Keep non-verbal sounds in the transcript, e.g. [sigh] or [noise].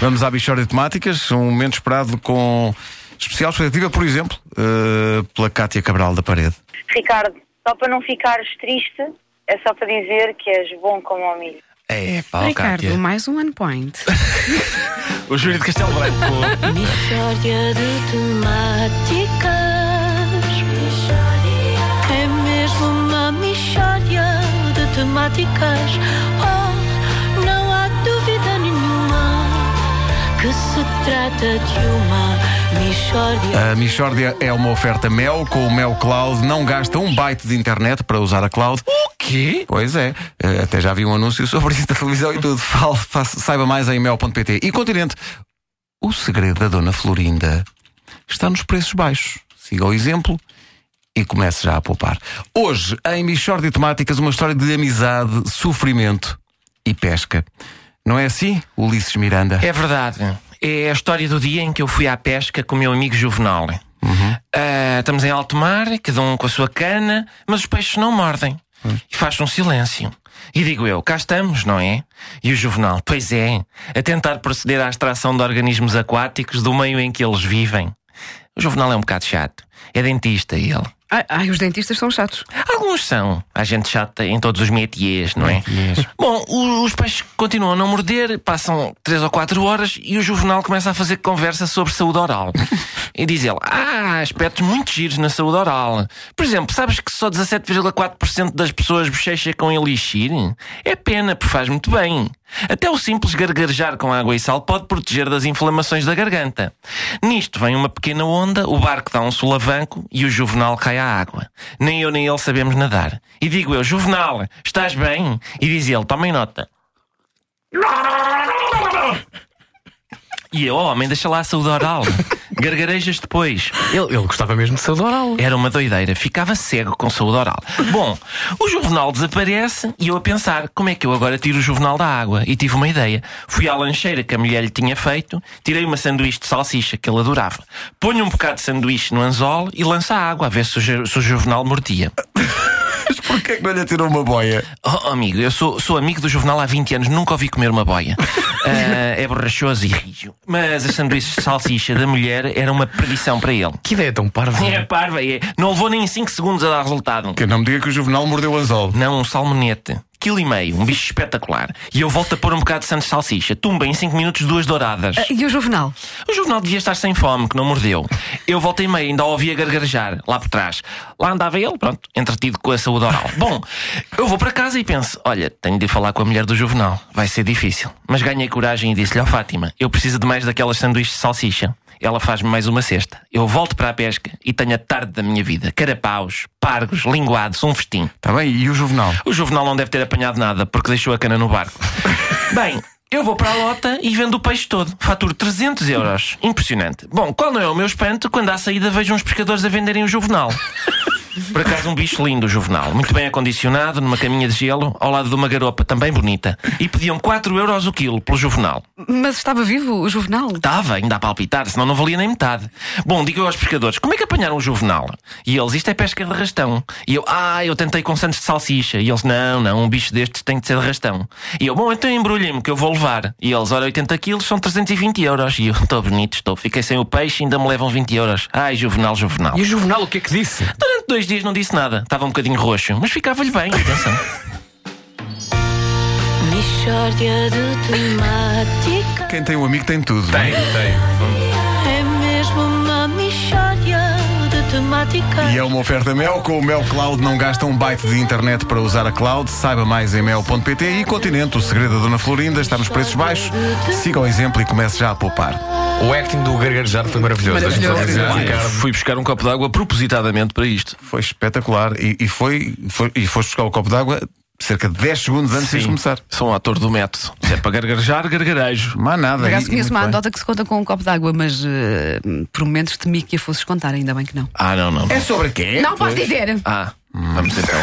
Vamos à Bichória de Temáticas, um momento esperado com especial expectativa, por exemplo, eh, pela Cátia Cabral da Parede. Ricardo, só para não ficares triste, é só para dizer que és bom como o milho. É, pá, Ricardo, mais um one point. [laughs] O Júlio de Castelo Branco. Mixórdia de temáticas. É mesmo uma mixórdia de temáticas. Oh, trata de uma. A Michórdia é uma oferta Mel com o Mel Cloud. Não gasta um byte de internet para usar a cloud. O quê? Pois é. Eh, Até já vi um anúncio [laughs] sobre isso na televisão e tudo. Fale, faça- saiba mais em mel.pt. E Continente. O segredo da Dona Florinda está nos preços baixos. Siga o exemplo e comece já a poupar. Hoje, em Michórdia de Temáticas, uma história de amizade, sofrimento e pesca. Não é assim, Ulisses Miranda? É verdade. É a história do dia em que eu fui à pesca com o meu amigo Juvenal. Ah, estamos em alto mar, cada um com a sua cana, mas os peixes não mordem. E faz um silêncio. E digo eu, cá estamos, não é? E o Juvenal, pois é, a tentar proceder à extração de organismos aquáticos do meio em que eles vivem. O Juvenal é um bocado chato. É dentista ele. Ai, ai, os dentistas são chatos. Alguns são. Há gente chata em todos os métiers, não é? Bom, os peixes continuam a não morder, passam três ou quatro horas e o Juvenal começa a fazer conversa sobre saúde oral. [laughs] e diz ele: Ah, há aspectos muito giros na saúde oral. Por exemplo, sabes que só 17,4% das pessoas bochecha com elixir? É pena, porque faz muito bem. Até o simples gargarejar com água e sal pode proteger das inflamações da garganta. Nisto vem uma pequena onda, o barco dá um solavanco e o Juvenal cai à água. Nem eu nem ele sabemos nadar. E digo eu, Juvenal, estás bem? E diz ele, tomem nota. [laughs] E eu, oh, homem, deixa lá a saúde oral. Gargarejas depois. Ele, ele gostava mesmo de saúde oral. Era uma doideira, ficava cego com saúde oral. Bom, o Juvenal desaparece e eu a pensar como é que eu agora tiro o Juvenal da água. E tive uma ideia. Fui à lancheira que a mulher lhe tinha feito, tirei uma sanduíche de salsicha que ele adorava, ponho um bocado de sanduíche no anzol e lança a água a ver se o, se o Juvenal mordia. Porquê que não lhe atirou uma boia? Oh, amigo, eu sou, sou amigo do Juvenal há 20 anos, nunca ouvi comer uma boia. Ah, [laughs] é borrachoso e rijo. Mas as sanduíches de salsicha da mulher era uma perdição para ele. Que ideia tão parva. É parva, é. Não levou nem 5 segundos a dar resultado. Que não me diga que o Juvenal mordeu o anzol. Não, um salmonete. Quilo e meio, um bicho espetacular. E eu volto a pôr um bocado de sandes de salsicha. Tumba em 5 minutos, duas douradas. Ah, E o Juvenal? O jornal devia estar sem fome, que não mordeu. Eu voltei meio, ainda ouvia gargarejar, lá por trás. Lá andava ele, pronto, entretido com a saúde oral. Bom, eu vou para casa e penso: olha, tenho de ir falar com a mulher do Juvenal. Vai ser difícil. Mas ganhei coragem e disse-lhe: ó Fátima, eu preciso de mais daquelas sanduíches de salsicha. Ela faz-me mais uma cesta. Eu volto para a pesca e tenho a tarde da minha vida. Carapaus, pargos, linguados, um festim. Está bem? E o Juvenal? O Juvenal não deve ter apanhado nada porque deixou a cana no barco. [laughs] Bem, eu vou para a lota e vendo o peixe todo. Faturo 300 euros. Impressionante. Bom, qual não é o meu espanto quando à saída vejo uns pescadores a venderem o Juvenal? [laughs] Por acaso, um bicho lindo, o Juvenal. Muito bem acondicionado, numa caminha de gelo, ao lado de uma garopa também bonita. E pediam 4 euros o quilo pelo Juvenal. Mas estava vivo o Juvenal? Estava ainda a palpitar, senão não valia nem metade. Bom, digo eu aos pescadores, como é que apanharam o Juvenal? E eles, isto é pesca de rastão. E eu, ah, eu tentei com santos de salsicha. E eles, não, não, um bicho destes tem de ser de rastão. E eu, bom, então embrulhem-me que eu vou levar. E eles, ora, 80 quilos são 320 euros. E eu, estou bonito, estou. Fiquei sem o peixe e ainda me levam 20 euros. Ai, Juvenal, Juvenal. E o Juvenal o que é que disse? Durante dois dias não disse nada. Estava um bocadinho roxo, mas ficava-lhe bem, atenção. [laughs] Mixórdia de temáticas. Quem tem um amigo tem tudo. Tem, tem. É mesmo uma mixórdia de temáticas. E é uma oferta Mel com o Mel Cloud. Não gasta um byte de internet para usar a cloud. Saiba mais em mel.pt e Continente. O segredo da Dona Florinda está nos preços baixos. Siga o exemplo e comece já a poupar. O acting do gargarejar foi maravilhoso. Maravilhoso. Fui buscar um copo de água propositadamente para isto. Foi espetacular. E, e foi, foi- e foste buscar o copo d'água cerca de 10 segundos antes de Sim. começar. Sou um ator do método. Se é para gargarejar, gargarejo. Mas nada. Por acaso conheço uma anedota que se conta com um copo de água, mas eh, por momentos temi que a fosses contar, ainda bem que não. Ah, não, não. É sobre quê? Não posso dizer! Ah, vamos então.